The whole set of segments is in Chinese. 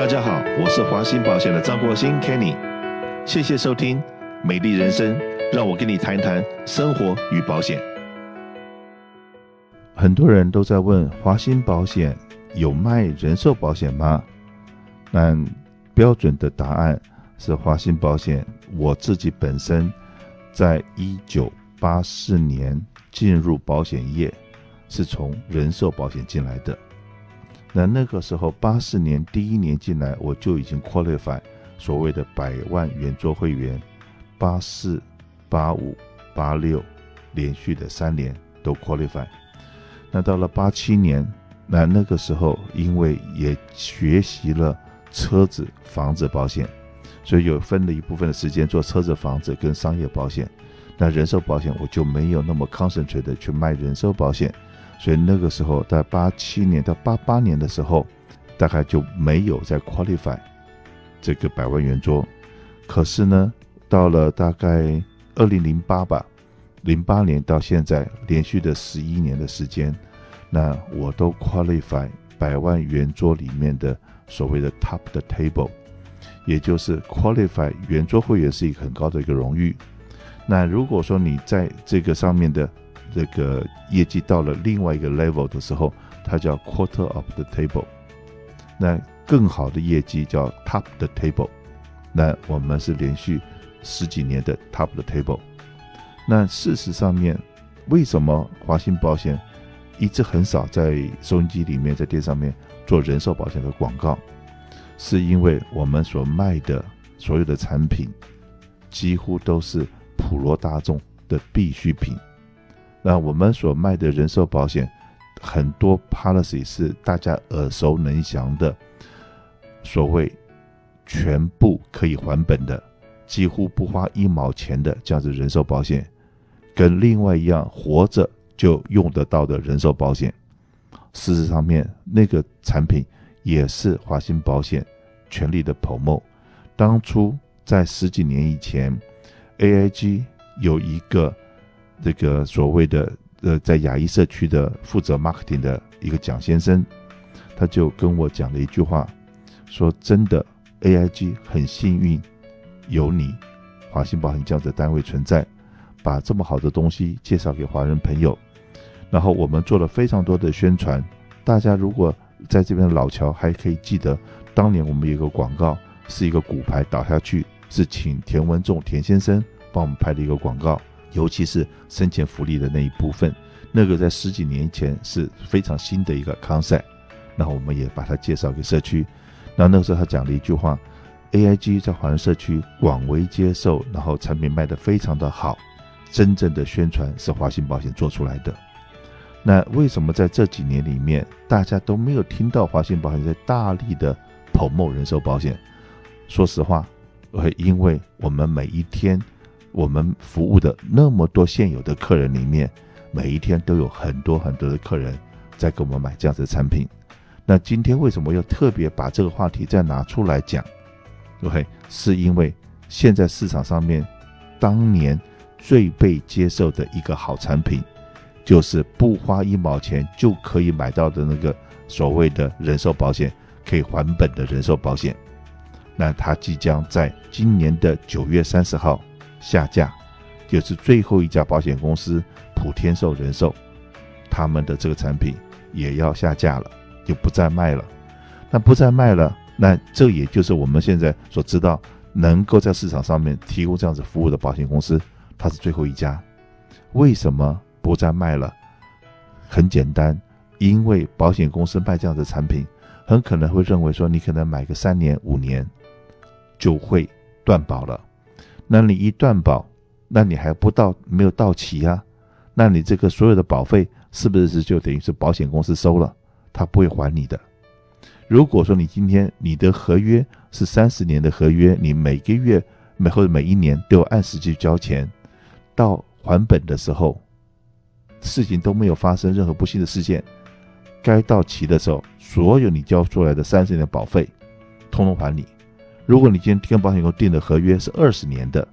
大家好，我是华兴保险的张国兴 Kenny，谢谢收听《美丽人生》，让我跟你谈谈生活与保险。很多人都在问华兴保险有卖人寿保险吗？那标准的答案是华兴保险。我自己本身在一九八四年进入保险业，是从人寿保险进来的。那那个时候，八四年第一年进来，我就已经 qualify 所谓的百万圆桌会员，八四、八五、八六连续的三年都 qualify。那到了八七年，那那个时候因为也学习了车子、房子保险，所以有分了一部分的时间做车子、房子跟商业保险。那人寿保险我就没有那么 concentrate 的去卖人寿保险。所以那个时候，在八七年到八八年的时候，大概就没有再 qualify 这个百万圆桌。可是呢，到了大概二零零八吧，零八年到现在连续的十一年的时间，那我都 qualify 百万圆桌里面的所谓的 top 的 table，也就是 qualify 圆桌会员是一个很高的一个荣誉。那如果说你在这个上面的，这个业绩到了另外一个 level 的时候，它叫 quarter of the table。那更好的业绩叫 top the table。那我们是连续十几年的 top the table。那事实上面，为什么华兴保险一直很少在收音机里面、在电视上面做人寿保险的广告？是因为我们所卖的所有的产品，几乎都是普罗大众的必需品。那我们所卖的人寿保险，很多 policy 是大家耳熟能详的，所谓全部可以还本的，几乎不花一毛钱的这样子人寿保险，跟另外一样活着就用得到的人寿保险，事实上面那个产品也是华兴保险全力的 promo，。当初在十几年以前，AIG 有一个。这个所谓的呃，在亚裔社区的负责 marketing 的一个蒋先生，他就跟我讲了一句话，说真的，AIG 很幸运有你华兴保险这样的单位存在，把这么好的东西介绍给华人朋友，然后我们做了非常多的宣传。大家如果在这边的老桥还可以记得，当年我们有一个广告，是一个骨牌倒下去，是请田文仲田先生帮我们拍的一个广告。尤其是生前福利的那一部分，那个在十几年前是非常新的一个 concept，那我们也把它介绍给社区。那那个时候他讲了一句话：AIG 在华人社区广为接受，然后产品卖得非常的好。真正的宣传是华信保险做出来的。那为什么在这几年里面大家都没有听到华信保险在大力的 promote 人寿保险？说实话，会因为我们每一天。我们服务的那么多现有的客人里面，每一天都有很多很多的客人在给我们买这样子的产品。那今天为什么要特别把这个话题再拿出来讲？OK，是因为现在市场上面当年最被接受的一个好产品，就是不花一毛钱就可以买到的那个所谓的人寿保险，可以还本的人寿保险。那它即将在今年的九月三十号。下架，就是最后一家保险公司普天寿人寿，他们的这个产品也要下架了，就不再卖了。那不再卖了，那这也就是我们现在所知道能够在市场上面提供这样子服务的保险公司，它是最后一家。为什么不再卖了？很简单，因为保险公司卖这样的产品，很可能会认为说你可能买个三年五年就会断保了。那你一断保，那你还不到没有到期啊？那你这个所有的保费是不是就等于是保险公司收了，他不会还你的？如果说你今天你的合约是三十年的合约，你每个月每或者每一年都有按时去交钱，到还本的时候，事情都没有发生任何不幸的事件，该到期的时候，所有你交出来的三十年的保费，通通还你。如果你今天跟保险公司订的合约是二十年的，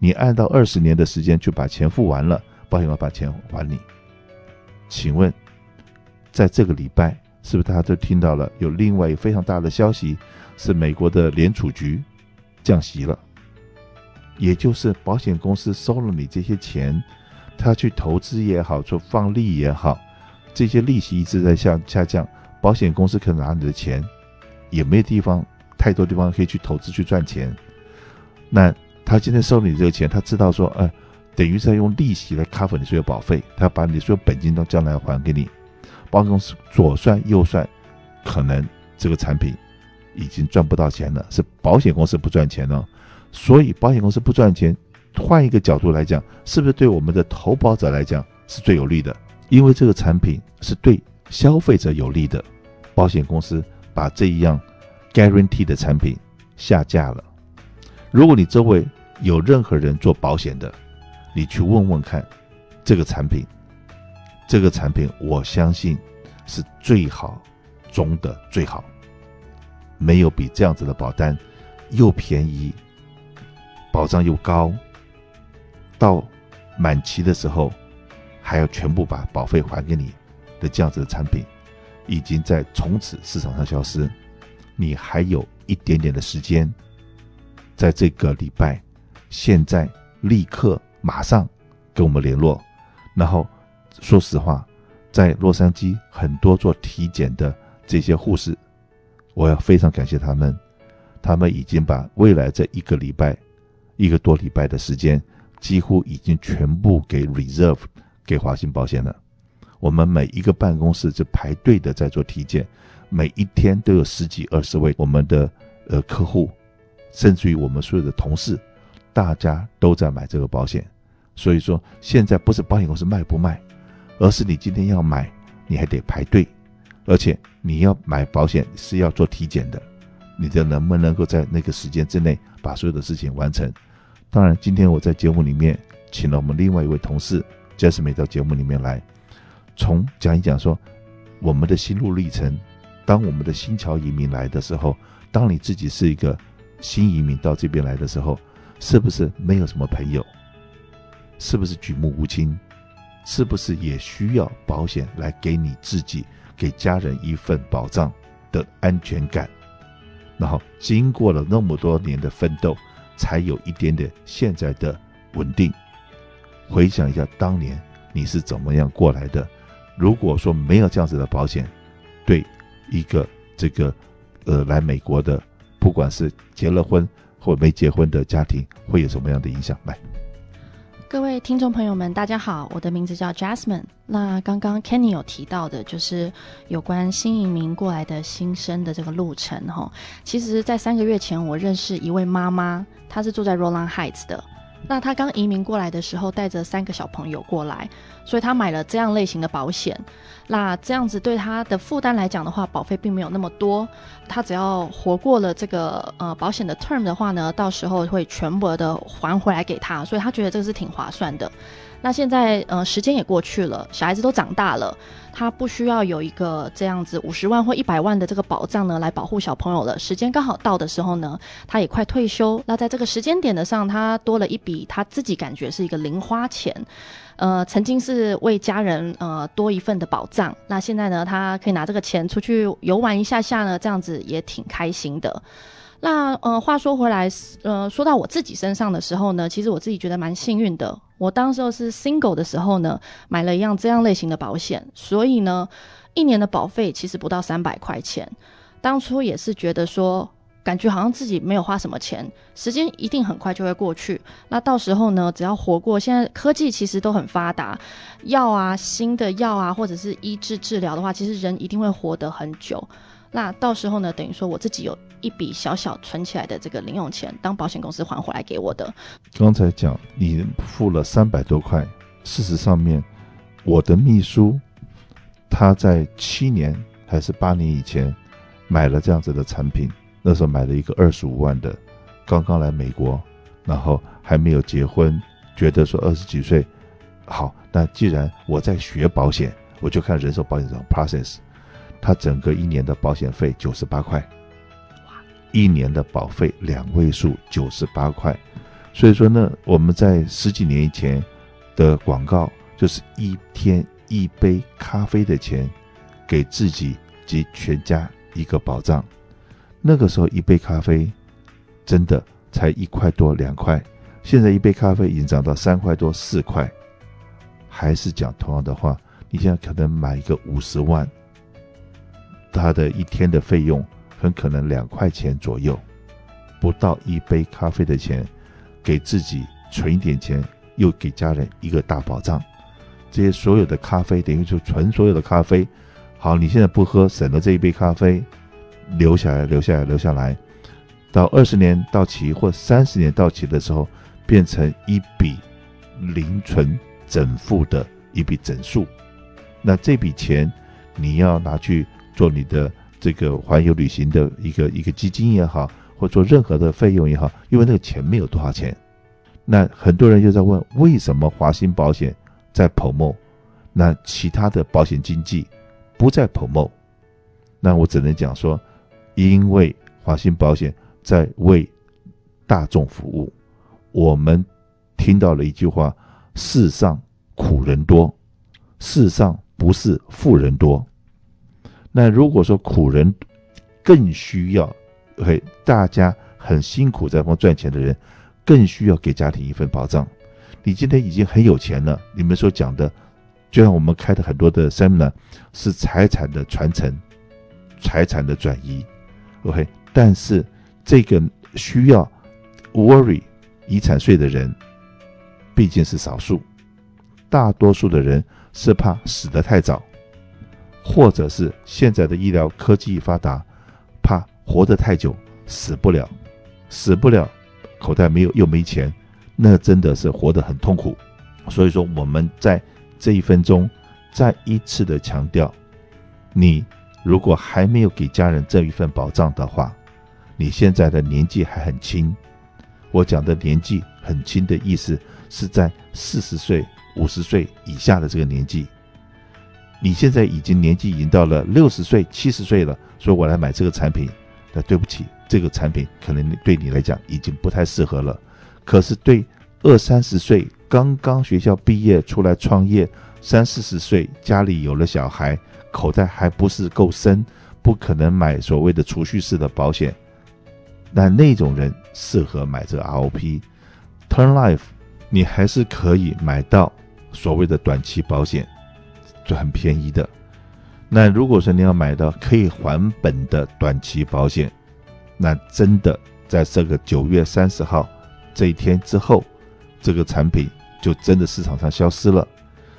你按照二十年的时间去把钱付完了，保险公司把钱还你。请问，在这个礼拜是不是大家都听到了？有另外一个非常大的消息，是美国的联储局降息了，也就是保险公司收了你这些钱，他去投资也好，做放利也好，这些利息一直在下下降，保险公司可能拿你的钱，也没地方太多地方可以去投资去赚钱。那他今天收你这个钱，他知道说，呃，等于是在用利息来 cover 你所有保费，他把你所有本金都将来还给你。保险公司左算右算，可能这个产品已经赚不到钱了，是保险公司不赚钱了。所以保险公司不赚钱，换一个角度来讲，是不是对我们的投保者来讲是最有利的？因为这个产品是对消费者有利的。保险公司把这一样 guarantee 的产品下架了。如果你周围有任何人做保险的，你去问问看这个产品。这个产品我相信是最好中的最好，没有比这样子的保单又便宜，保障又高，到满期的时候还要全部把保费还给你的这样子的产品，已经在从此市场上消失。你还有一点点的时间，在这个礼拜，现在立刻马上跟我们联络，然后。说实话，在洛杉矶很多做体检的这些护士，我要非常感谢他们，他们已经把未来这一个礼拜、一个多礼拜的时间，几乎已经全部给 reserve 给华信保险了。我们每一个办公室就排队的在做体检，每一天都有十几二十位我们的呃客户，甚至于我们所有的同事，大家都在买这个保险。所以说，现在不是保险公司卖不卖。而是你今天要买，你还得排队，而且你要买保险是要做体检的，你的能不能够在那个时间之内把所有的事情完成？当然，今天我在节目里面请了我们另外一位同事 Jasmine 到节目里面来，从讲一讲说我们的心路历程。当我们的新侨移民来的时候，当你自己是一个新移民到这边来的时候，是不是没有什么朋友？是不是举目无亲？是不是也需要保险来给你自己、给家人一份保障的安全感？然后经过了那么多年的奋斗，才有一点点现在的稳定。回想一下当年你是怎么样过来的？如果说没有这样子的保险，对一个这个呃来美国的，不管是结了婚或没结婚的家庭，会有什么样的影响？来。各位听众朋友们，大家好，我的名字叫 Jasmine。那刚刚 Kenny 有提到的，就是有关新移民过来的新生的这个路程哈。其实，在三个月前，我认识一位妈妈，她是住在 Rowland Heights 的。那他刚移民过来的时候，带着三个小朋友过来，所以他买了这样类型的保险。那这样子对他的负担来讲的话，保费并没有那么多。他只要活过了这个呃保险的 term 的话呢，到时候会全部的还回来给他，所以他觉得这个是挺划算的。那现在呃时间也过去了，小孩子都长大了，他不需要有一个这样子五十万或一百万的这个保障呢来保护小朋友了。时间刚好到的时候呢，他也快退休。那在这个时间点的上，他多了一笔他自己感觉是一个零花钱，呃，曾经是为家人呃多一份的保障。那现在呢，他可以拿这个钱出去游玩一下下呢，这样子也挺开心的。那呃话说回来，呃说到我自己身上的时候呢，其实我自己觉得蛮幸运的。我当时候是 single 的时候呢，买了一样这样类型的保险，所以呢，一年的保费其实不到三百块钱。当初也是觉得说，感觉好像自己没有花什么钱，时间一定很快就会过去。那到时候呢，只要活过，现在科技其实都很发达，药啊，新的药啊，或者是医治治疗的话，其实人一定会活得很久。那到时候呢，等于说我自己有一笔小小存起来的这个零用钱，当保险公司还回来给我的。刚才讲你付了三百多块，事实上面，我的秘书他在七年还是八年以前买了这样子的产品，那时候买了一个二十五万的，刚刚来美国，然后还没有结婚，觉得说二十几岁好，那既然我在学保险，我就看人寿保险这种 process。他整个一年的保险费九十八块，哇，一年的保费两位数九十八块，所以说呢，我们在十几年以前的广告就是一天一杯咖啡的钱，给自己及全家一个保障。那个时候一杯咖啡真的才一块多两块，现在一杯咖啡已经涨到三块多四块。还是讲同样的话，你现在可能买一个五十万，他的一天的费用很可能两块钱左右，不到一杯咖啡的钱，给自己存一点钱，又给家人一个大保障。这些所有的咖啡等于就存所有的咖啡。好，你现在不喝，省了这一杯咖啡，留下来，留下来，留下来，到二十年到期或三十年到期的时候，变成一笔零存整付的一笔整数。那这笔钱你要拿去做你的这个环游旅行的一个一个基金也好，或做任何的费用也好，因为那个钱没有多少钱。那很多人就在问，为什么华兴保险在 promo，那其他的保险经纪不在 promo？那我只能讲说，因为华兴保险在为大众服务。我们听到了一句话：世上苦人多，世上不是富人多。那如果说苦人更需要，嘿，大家很辛苦在帮赚钱的人，更需要给家庭一份保障。你今天已经很有钱了，你们所讲的，就像我们开的很多的 seminar，是财产的传承，财产的转移，OK。但是这个需要 worry 遗产税的人，毕竟是少数，大多数的人是怕死得太早，或者是现在的医疗科技发达，怕活得太久死不了，死不了，口袋没有又没钱。那真的是活得很痛苦，所以说我们在这一分钟再一次的强调，你如果还没有给家人这一份保障的话，你现在的年纪还很轻。我讲的年纪很轻的意思是在四十岁、五十岁以下的这个年纪。你现在已经年纪已经到了六十岁、七十岁了，所以我来买这个产品，那对不起，这个产品可能对你来讲已经不太适合了。可是对二三十岁刚刚学校毕业出来创业，三四十岁家里有了小孩，口袋还不是够深，不可能买所谓的储蓄式的保险。那那种人适合买这个 R O P，Turn Life，你还是可以买到所谓的短期保险，就很便宜的。那如果说你要买到可以还本的短期保险，那真的在这个九月三十号。这一天之后，这个产品就真的市场上消失了。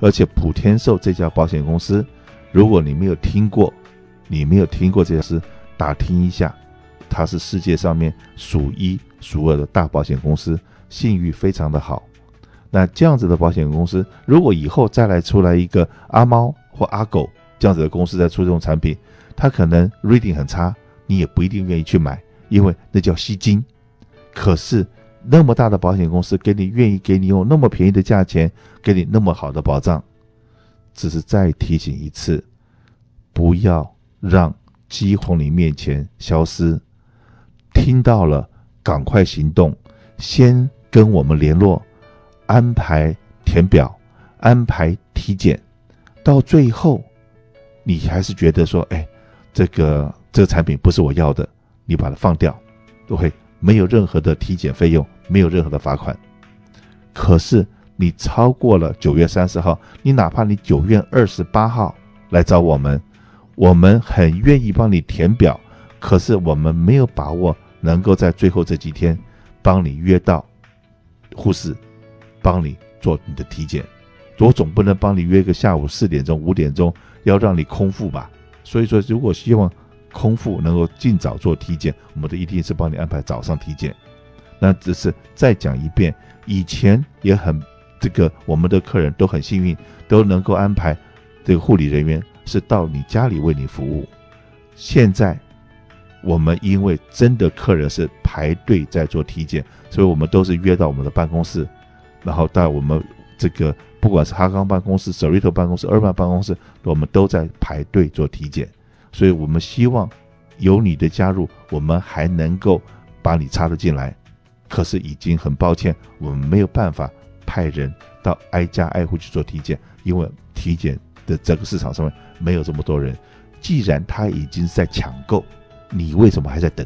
而且普天寿这家保险公司，如果你没有听过，你没有听过这件事，打听一下，它是世界上面数一数二的大保险公司，信誉非常的好。那这样子的保险公司，如果以后再来出来一个阿猫或阿狗这样子的公司再出这种产品，它可能 rating 很差，你也不一定愿意去买，因为那叫吸金。可是。那么大的保险公司给你愿意给你用那么便宜的价钱，给你那么好的保障，只是再提醒一次，不要让机会从你面前消失。听到了，赶快行动，先跟我们联络，安排填表，安排体检，到最后，你还是觉得说，哎，这个这个产品不是我要的，你把它放掉，都会没有任何的体检费用。没有任何的罚款，可是你超过了九月三十号，你哪怕你九月二十八号来找我们，我们很愿意帮你填表，可是我们没有把握能够在最后这几天帮你约到护士，帮你做你的体检，我总不能帮你约个下午四点钟、五点钟要让你空腹吧？所以说，如果希望空腹能够尽早做体检，我们都一定是帮你安排早上体检。那只是再讲一遍，以前也很这个，我们的客人都很幸运，都能够安排这个护理人员是到你家里为你服务。现在我们因为真的客人是排队在做体检，所以我们都是约到我们的办公室，然后到我们这个不管是哈刚办公室、Cerritos 办公室、二办办公室，我们都在排队做体检。所以我们希望有你的加入，我们还能够把你插得进来。可是已经很抱歉，我们没有办法派人到挨家挨户去做体检，因为体检的这个市场上面没有这么多人。既然他已经在抢购，你为什么还在等？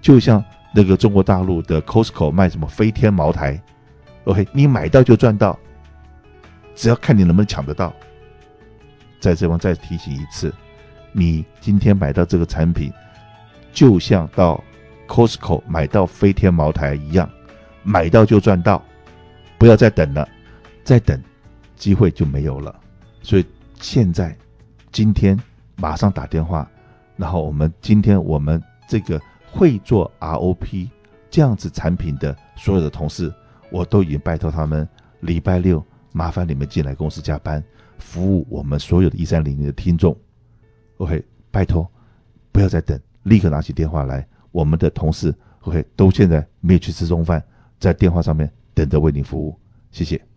就像那个中国大陆的 Costco 卖什么飞天茅台，OK，你买到就赚到，只要看你能不能抢得到。在这方再提醒一次，你今天买到这个产品，就像到 Costco 买到飞天茅台一样，买到就赚到，不要再等了，再等机会就没有了。所以现在今天马上打电话，然后我们今天我们这个会做 ROP 这样子产品的所有的同事，我都已经拜托他们礼拜六麻烦你们进来公司加班。服务我们所有的一三零零的听众，OK，拜托，不要再等，立刻拿起电话来。我们的同事，OK，都现在没有去吃中饭，在电话上面等着为您服务。谢谢。